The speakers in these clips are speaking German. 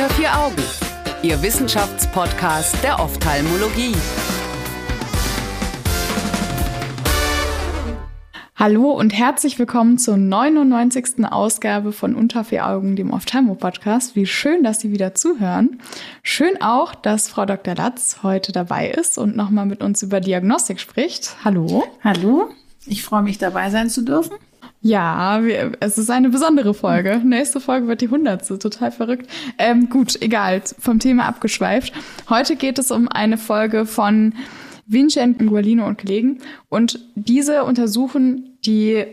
Unter vier Augen, Ihr Wissenschaftspodcast der Ophthalmologie. Hallo und herzlich willkommen zur 99. Ausgabe von Unter vier Augen, dem Ophthalmo-Podcast. Wie schön, dass Sie wieder zuhören. Schön auch, dass Frau Dr. Latz heute dabei ist und nochmal mit uns über Diagnostik spricht. Hallo. Hallo. Ich freue mich, dabei sein zu dürfen. Ja, wir, es ist eine besondere Folge. Nächste Folge wird die hundertste. Total verrückt. Ähm, gut, egal. Vom Thema abgeschweift. Heute geht es um eine Folge von Vincent Gualino und Kollegen. Und diese untersuchen die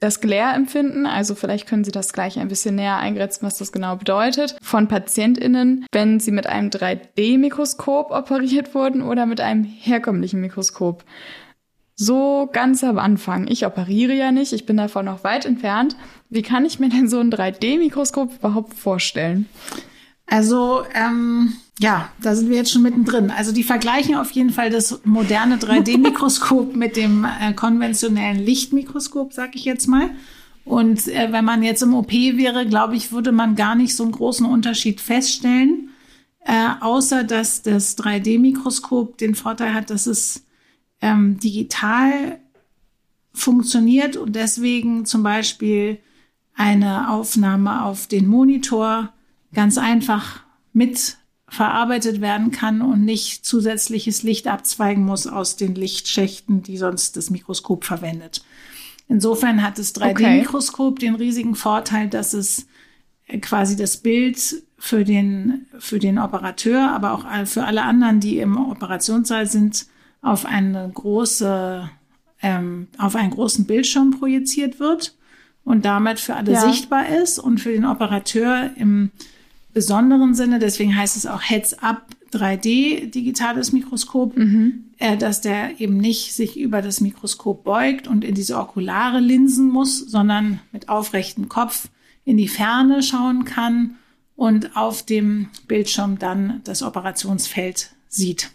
das Glare-Empfinden, also vielleicht können Sie das gleich ein bisschen näher eingrenzen, was das genau bedeutet, von PatientInnen, wenn sie mit einem 3D-Mikroskop operiert wurden oder mit einem herkömmlichen Mikroskop. So ganz am Anfang. Ich operiere ja nicht, ich bin davon noch weit entfernt. Wie kann ich mir denn so ein 3D-Mikroskop überhaupt vorstellen? Also, ähm, ja, da sind wir jetzt schon mittendrin. Also die vergleichen auf jeden Fall das moderne 3D-Mikroskop mit dem äh, konventionellen Lichtmikroskop, sag ich jetzt mal. Und äh, wenn man jetzt im OP wäre, glaube ich, würde man gar nicht so einen großen Unterschied feststellen, äh, außer dass das 3D-Mikroskop den Vorteil hat, dass es ähm, digital funktioniert und deswegen zum Beispiel eine Aufnahme auf den Monitor ganz einfach mit verarbeitet werden kann und nicht zusätzliches Licht abzweigen muss aus den Lichtschächten, die sonst das Mikroskop verwendet. Insofern hat das 3D-Mikroskop okay. den riesigen Vorteil, dass es äh, quasi das Bild für den, für den Operateur, aber auch für alle anderen, die im Operationssaal sind, auf eine große, ähm, auf einen großen Bildschirm projiziert wird und damit für alle ja. sichtbar ist und für den Operateur im besonderen Sinne, deswegen heißt es auch Heads-up 3D digitales Mikroskop, mhm. äh, dass der eben nicht sich über das Mikroskop beugt und in diese okulare Linsen muss, sondern mit aufrechtem Kopf in die Ferne schauen kann und auf dem Bildschirm dann das Operationsfeld sieht.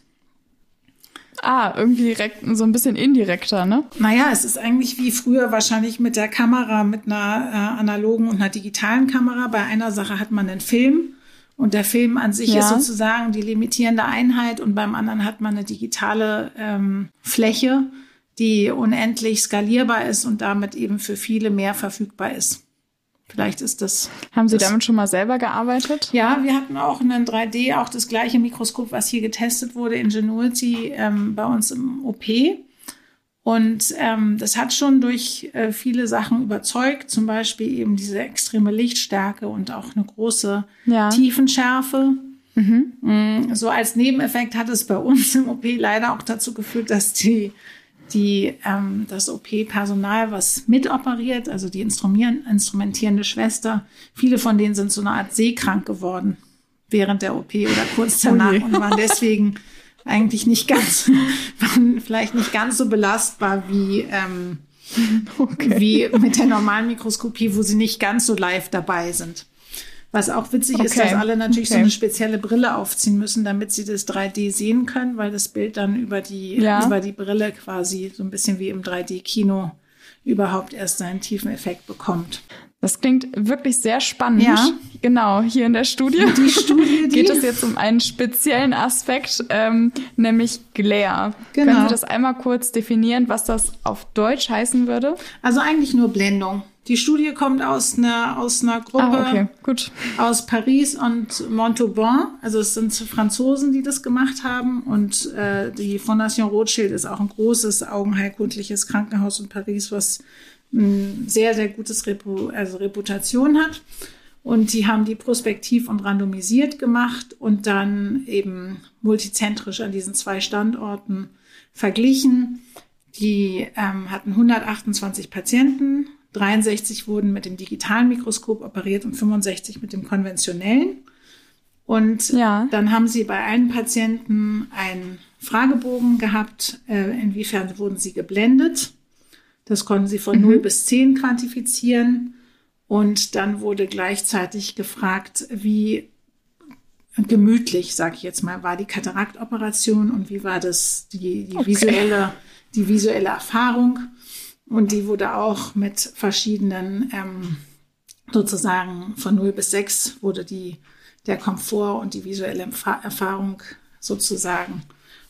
Ah, irgendwie direkt, so ein bisschen indirekter, ne? Naja, es ist eigentlich wie früher wahrscheinlich mit der Kamera, mit einer äh, analogen und einer digitalen Kamera. Bei einer Sache hat man einen Film und der Film an sich ja. ist sozusagen die limitierende Einheit und beim anderen hat man eine digitale ähm, Fläche, die unendlich skalierbar ist und damit eben für viele mehr verfügbar ist. Vielleicht ist das. Haben Sie das, damit schon mal selber gearbeitet? Ja, wir hatten auch einen 3D, auch das gleiche Mikroskop, was hier getestet wurde, Ingenuity, ähm, bei uns im OP. Und ähm, das hat schon durch äh, viele Sachen überzeugt, zum Beispiel eben diese extreme Lichtstärke und auch eine große ja. Tiefenschärfe. Mhm. Mm, so als Nebeneffekt hat es bei uns im OP leider auch dazu geführt, dass die die ähm, das OP-Personal, was mitoperiert, also die instrumentierende Schwester, viele von denen sind so eine Art seekrank geworden während der OP oder kurz oh danach oh und waren deswegen eigentlich nicht ganz, waren vielleicht nicht ganz so belastbar wie, ähm, okay. wie mit der normalen Mikroskopie, wo sie nicht ganz so live dabei sind. Was auch witzig okay. ist, dass alle natürlich okay. so eine spezielle Brille aufziehen müssen, damit sie das 3D sehen können, weil das Bild dann über die, ja. über die Brille quasi so ein bisschen wie im 3D-Kino überhaupt erst seinen tiefen Effekt bekommt. Das klingt wirklich sehr spannend. Ja. Genau, hier in der Studie, die Studie die geht es jetzt um einen speziellen Aspekt, ähm, nämlich Glare. Genau. Können Sie das einmal kurz definieren, was das auf Deutsch heißen würde? Also eigentlich nur Blendung. Die Studie kommt aus einer, aus einer Gruppe ah, okay. Gut. aus Paris und Montauban. Also es sind Franzosen, die das gemacht haben. Und äh, die Fondation Rothschild ist auch ein großes augenheilkundliches Krankenhaus in Paris, was ein sehr, sehr gutes Repu also Reputation hat. Und die haben die prospektiv und randomisiert gemacht und dann eben multizentrisch an diesen zwei Standorten verglichen. Die ähm, hatten 128 Patienten 63 wurden mit dem digitalen Mikroskop operiert und 65 mit dem konventionellen. Und ja. dann haben sie bei allen Patienten einen Fragebogen gehabt, äh, inwiefern wurden sie geblendet. Das konnten sie von mhm. 0 bis 10 quantifizieren. Und dann wurde gleichzeitig gefragt, wie gemütlich, sage ich jetzt mal, war die Kataraktoperation und wie war das die, die okay. visuelle die visuelle Erfahrung. Und die wurde auch mit verschiedenen, ähm, sozusagen von 0 bis 6 wurde die der Komfort und die visuelle Erfahrung sozusagen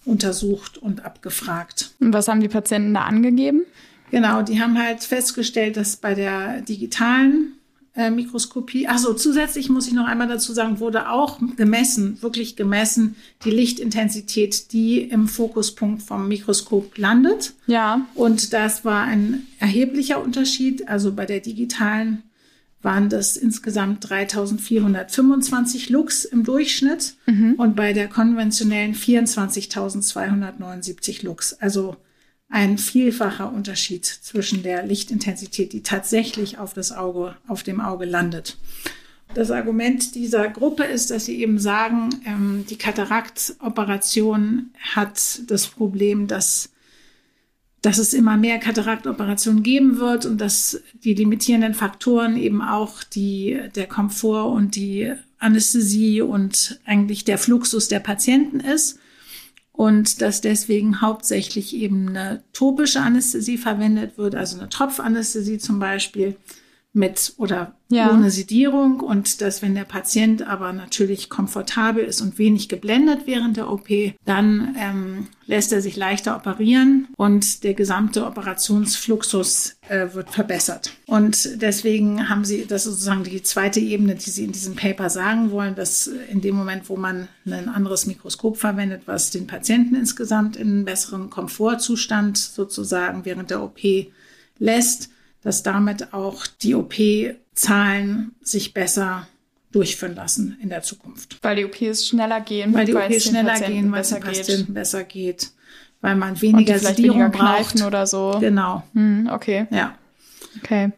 untersucht und abgefragt. Und was haben die Patienten da angegeben? Genau, die haben halt festgestellt, dass bei der digitalen äh, Mikroskopie, also zusätzlich muss ich noch einmal dazu sagen, wurde auch gemessen, wirklich gemessen, die Lichtintensität, die im Fokuspunkt vom Mikroskop landet. Ja. Und das war ein erheblicher Unterschied. Also bei der digitalen waren das insgesamt 3425 Lux im Durchschnitt mhm. und bei der konventionellen 24.279 Lux. Also ein vielfacher Unterschied zwischen der Lichtintensität, die tatsächlich auf das Auge, auf dem Auge landet. Das Argument dieser Gruppe ist, dass sie eben sagen, ähm, die Kataraktoperation hat das Problem, dass, dass es immer mehr Kataraktoperationen geben wird und dass die limitierenden Faktoren eben auch die, der Komfort und die Anästhesie und eigentlich der Fluxus der Patienten ist und dass deswegen hauptsächlich eben eine topische Anästhesie verwendet wird, also eine Tropfanästhesie zum Beispiel mit oder ja. ohne Sedierung und dass wenn der Patient aber natürlich komfortabel ist und wenig geblendet während der OP, dann ähm, lässt er sich leichter operieren und der gesamte Operationsfluxus äh, wird verbessert. Und deswegen haben sie, das ist sozusagen die zweite Ebene, die sie in diesem Paper sagen wollen, dass in dem Moment, wo man ein anderes Mikroskop verwendet, was den Patienten insgesamt in einen besseren Komfortzustand sozusagen während der OP lässt, dass damit auch die OP-Zahlen sich besser durchführen lassen in der Zukunft. Weil die OPs schneller gehen, weil die OPs schneller gehen, weil es den Patienten geht. besser geht, weil man weniger Sedierung braucht oder so. Genau. Hm, okay. Ja. Okay.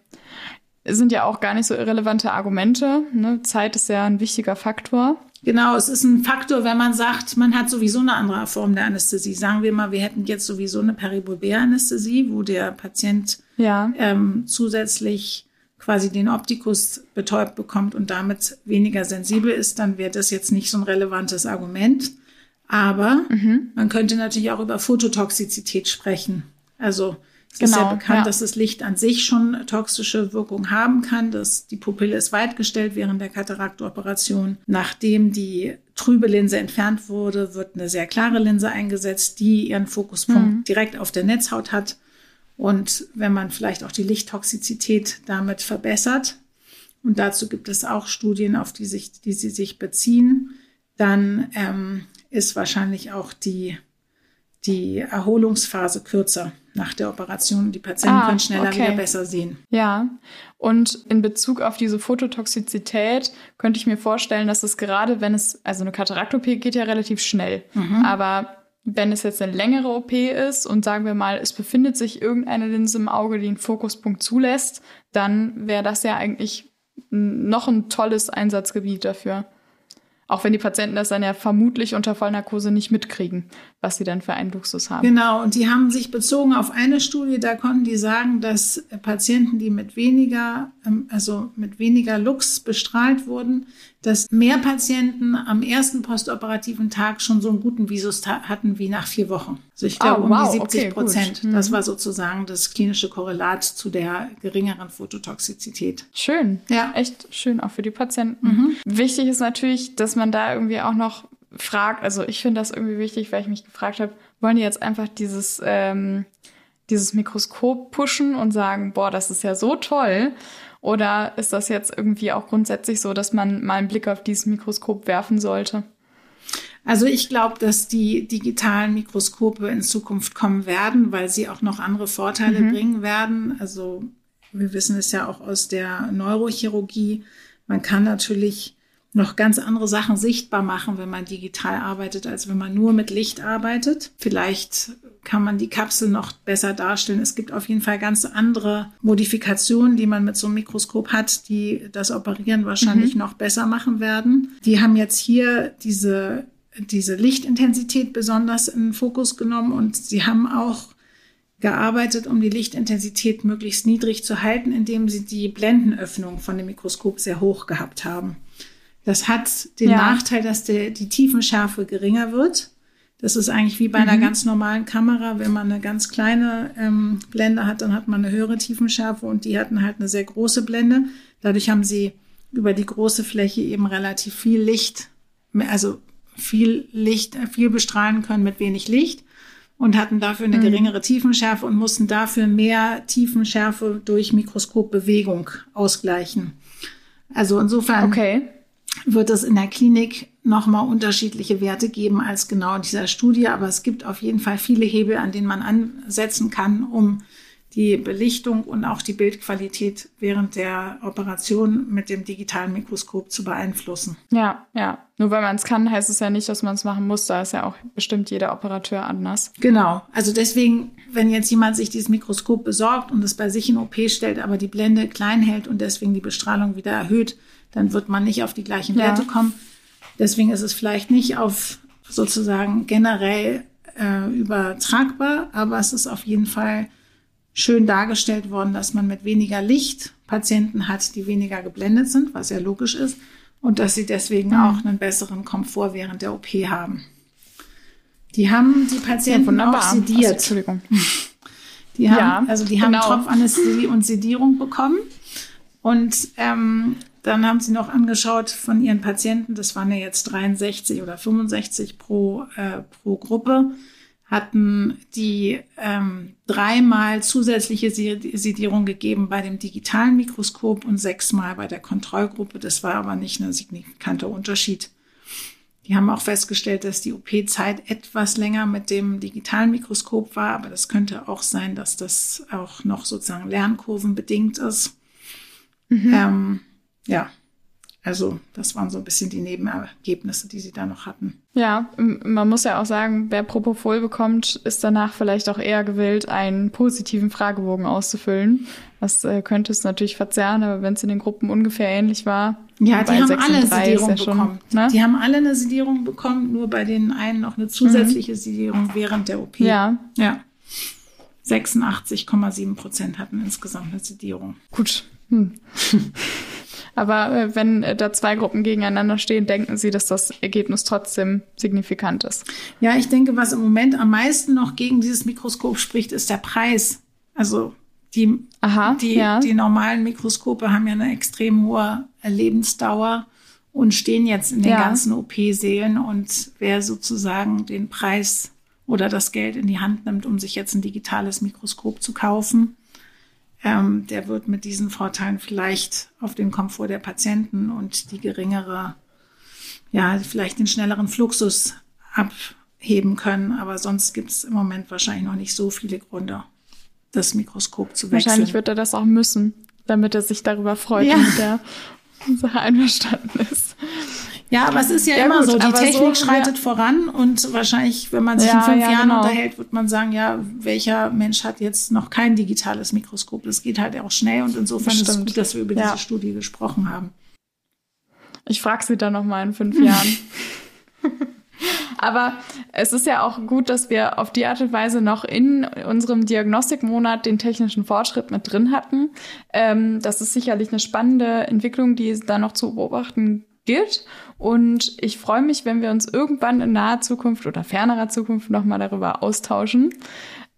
Sind ja auch gar nicht so irrelevante Argumente. Ne? Zeit ist ja ein wichtiger Faktor. Genau, es ist ein Faktor, wenn man sagt, man hat sowieso eine andere Form der Anästhesie. Sagen wir mal, wir hätten jetzt sowieso eine Peribulbär-Anästhesie, wo der Patient ja. ähm, zusätzlich quasi den Optikus betäubt bekommt und damit weniger sensibel ist, dann wäre das jetzt nicht so ein relevantes Argument. Aber mhm. man könnte natürlich auch über Phototoxizität sprechen. Also es genau, ist ja genau, bekannt, ja. dass das Licht an sich schon toxische Wirkung haben kann. Dass die Pupille ist weitgestellt während der Kataraktoperation. Nachdem die trübe Linse entfernt wurde, wird eine sehr klare Linse eingesetzt, die ihren Fokuspunkt mhm. direkt auf der Netzhaut hat. Und wenn man vielleicht auch die Lichttoxizität damit verbessert, und dazu gibt es auch Studien, auf die, sich, die sie sich beziehen, dann ähm, ist wahrscheinlich auch die, die Erholungsphase kürzer nach der Operation. Die Patienten ah, können schneller okay. wieder besser sehen. Ja, und in Bezug auf diese Phototoxizität könnte ich mir vorstellen, dass es gerade, wenn es, also eine Katarakt-OP geht ja relativ schnell, mhm. aber wenn es jetzt eine längere OP ist und sagen wir mal, es befindet sich irgendeine Linse im Auge, die einen Fokuspunkt zulässt, dann wäre das ja eigentlich noch ein tolles Einsatzgebiet dafür. Auch wenn die Patienten das dann ja vermutlich unter Vollnarkose nicht mitkriegen, was sie dann für einen Luxus haben. Genau, und die haben sich bezogen auf eine Studie, da konnten die sagen, dass Patienten, die mit weniger, ähm, also mit weniger Lux bestrahlt wurden, dass mehr Patienten am ersten postoperativen Tag schon so einen guten Visus hatten wie nach vier Wochen. Also ich glaube oh, wow, um die 70 Prozent. Okay, das mhm. war sozusagen das klinische Korrelat zu der geringeren Phototoxizität. Schön. Ja. Echt schön, auch für die Patienten. Mhm. Wichtig ist natürlich, dass man da irgendwie auch noch fragt, also ich finde das irgendwie wichtig, weil ich mich gefragt habe, wollen die jetzt einfach dieses, ähm, dieses Mikroskop pushen und sagen, boah, das ist ja so toll. Oder ist das jetzt irgendwie auch grundsätzlich so, dass man mal einen Blick auf dieses Mikroskop werfen sollte? Also ich glaube, dass die digitalen Mikroskope in Zukunft kommen werden, weil sie auch noch andere Vorteile mhm. bringen werden. Also wir wissen es ja auch aus der Neurochirurgie. Man kann natürlich noch ganz andere Sachen sichtbar machen, wenn man digital arbeitet, als wenn man nur mit Licht arbeitet. Vielleicht kann man die Kapsel noch besser darstellen. Es gibt auf jeden Fall ganz andere Modifikationen, die man mit so einem Mikroskop hat, die das Operieren wahrscheinlich mhm. noch besser machen werden. Die haben jetzt hier diese, diese Lichtintensität besonders in den Fokus genommen und sie haben auch gearbeitet, um die Lichtintensität möglichst niedrig zu halten, indem sie die Blendenöffnung von dem Mikroskop sehr hoch gehabt haben. Das hat den ja. Nachteil, dass der, die Tiefenschärfe geringer wird. Das ist eigentlich wie bei einer mhm. ganz normalen Kamera. Wenn man eine ganz kleine ähm, Blende hat, dann hat man eine höhere Tiefenschärfe und die hatten halt eine sehr große Blende. Dadurch haben sie über die große Fläche eben relativ viel Licht, also viel Licht, viel bestrahlen können mit wenig Licht und hatten dafür eine mhm. geringere Tiefenschärfe und mussten dafür mehr Tiefenschärfe durch Mikroskopbewegung ausgleichen. Also insofern okay. wird es in der Klinik nochmal unterschiedliche Werte geben als genau in dieser Studie, aber es gibt auf jeden Fall viele Hebel, an denen man ansetzen kann, um die Belichtung und auch die Bildqualität während der Operation mit dem digitalen Mikroskop zu beeinflussen. Ja, ja. Nur weil man es kann, heißt es ja nicht, dass man es machen muss. Da ist ja auch bestimmt jeder Operateur anders. Genau. Also deswegen, wenn jetzt jemand sich dieses Mikroskop besorgt und es bei sich in OP stellt, aber die Blende klein hält und deswegen die Bestrahlung wieder erhöht, dann wird man nicht auf die gleichen Werte ja. kommen. Deswegen ist es vielleicht nicht auf sozusagen generell äh, übertragbar, aber es ist auf jeden Fall schön dargestellt worden, dass man mit weniger Licht Patienten hat, die weniger geblendet sind, was ja logisch ist, und dass sie deswegen mhm. auch einen besseren Komfort während der OP haben. Die haben die Patienten ja, auch sediert. Also, Entschuldigung. Die haben, ja, also die haben genau. Tropfanästhesie und Sedierung bekommen. Und ähm, dann haben sie noch angeschaut von ihren Patienten, das waren ja jetzt 63 oder 65 pro, äh, pro Gruppe, hatten die ähm, dreimal zusätzliche Sedierung gegeben bei dem digitalen Mikroskop und sechsmal bei der Kontrollgruppe. Das war aber nicht ein signifikanter Unterschied. Die haben auch festgestellt, dass die OP-Zeit etwas länger mit dem digitalen Mikroskop war, aber das könnte auch sein, dass das auch noch sozusagen lernkurvenbedingt ist. Mhm. Ähm, ja, also das waren so ein bisschen die Nebenergebnisse, die sie da noch hatten. Ja, man muss ja auch sagen, wer Propofol bekommt, ist danach vielleicht auch eher gewillt, einen positiven Fragebogen auszufüllen. Das äh, könnte es natürlich verzerren, aber wenn es in den Gruppen ungefähr ähnlich war. Ja, die haben alle Sedierung ja bekommen. ne? Die haben alle eine Sedierung bekommen, nur bei den einen noch eine zusätzliche mhm. Sedierung während der OP. Ja. Ja. 86,7 Prozent hatten insgesamt eine Sedierung. Gut. Hm. Aber äh, wenn äh, da zwei Gruppen gegeneinander stehen, denken Sie, dass das Ergebnis trotzdem signifikant ist. Ja, ich denke, was im Moment am meisten noch gegen dieses Mikroskop spricht, ist der Preis. Also die, Aha, die, ja. die normalen Mikroskope haben ja eine extrem hohe Lebensdauer und stehen jetzt in den ja. ganzen OP-Sälen. Und wer sozusagen den Preis oder das Geld in die Hand nimmt, um sich jetzt ein digitales Mikroskop zu kaufen, ähm, der wird mit diesen Vorteilen vielleicht auf den Komfort der Patienten und die geringere, ja, vielleicht den schnelleren Fluxus abheben können. Aber sonst gibt es im Moment wahrscheinlich noch nicht so viele Gründe, das Mikroskop zu wechseln. Wahrscheinlich wird er das auch müssen, damit er sich darüber freut ja. und mit der Sache einverstanden ist. Ja, aber es ist ja, ja immer gut, so, die Technik so, schreitet ja. voran und wahrscheinlich, wenn man sich ja, in fünf Jahren genau. unterhält, wird man sagen, ja, welcher Mensch hat jetzt noch kein digitales Mikroskop? Das geht halt auch schnell und insofern Bestimmt. ist es gut, dass wir über diese Studie gesprochen haben. Ich frage sie dann noch mal in fünf Jahren. Aber es ist ja auch gut, dass wir auf die Art und Weise noch in unserem Diagnostikmonat den technischen Fortschritt mit drin hatten. Ähm, das ist sicherlich eine spannende Entwicklung, die es da noch zu beobachten gilt. Und ich freue mich, wenn wir uns irgendwann in naher Zukunft oder fernerer Zukunft nochmal darüber austauschen.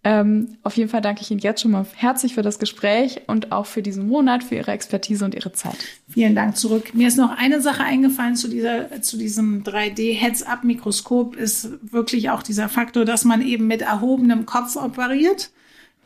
Ähm, auf jeden Fall danke ich Ihnen jetzt schon mal herzlich für das Gespräch und auch für diesen Monat, für Ihre Expertise und Ihre Zeit. Vielen Dank zurück. Mir ist noch eine Sache eingefallen zu dieser, zu diesem 3D-Heads-Up-Mikroskop ist wirklich auch dieser Faktor, dass man eben mit erhobenem Kopf operiert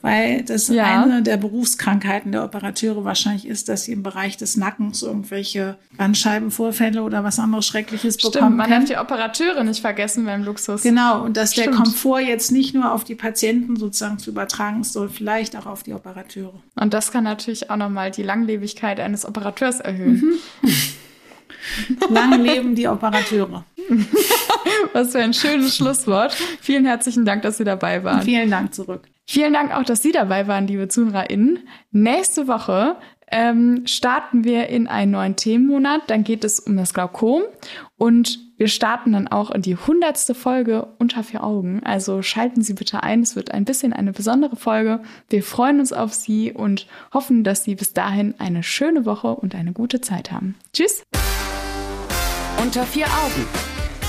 weil das ja. eine der Berufskrankheiten der Operateure wahrscheinlich ist, dass sie im Bereich des Nackens irgendwelche Bandscheibenvorfälle oder was anderes Schreckliches Stimmt, bekommen man darf die Operateure nicht vergessen beim Luxus. Genau, und dass Stimmt. der Komfort jetzt nicht nur auf die Patienten sozusagen zu übertragen ist, sondern vielleicht auch auf die Operateure. Und das kann natürlich auch nochmal die Langlebigkeit eines Operateurs erhöhen. Mhm. Lang leben die Operateure. Was für ein schönes Schlusswort. Vielen herzlichen Dank, dass Sie dabei waren. Vielen Dank zurück. Vielen Dank auch, dass Sie dabei waren, liebe ZuhörerInnen. Nächste Woche ähm, starten wir in einen neuen Themenmonat. Dann geht es um das Glaukom und wir starten dann auch in die hundertste Folge unter vier Augen. Also schalten Sie bitte ein. Es wird ein bisschen eine besondere Folge. Wir freuen uns auf Sie und hoffen, dass Sie bis dahin eine schöne Woche und eine gute Zeit haben. Tschüss. Unter vier Augen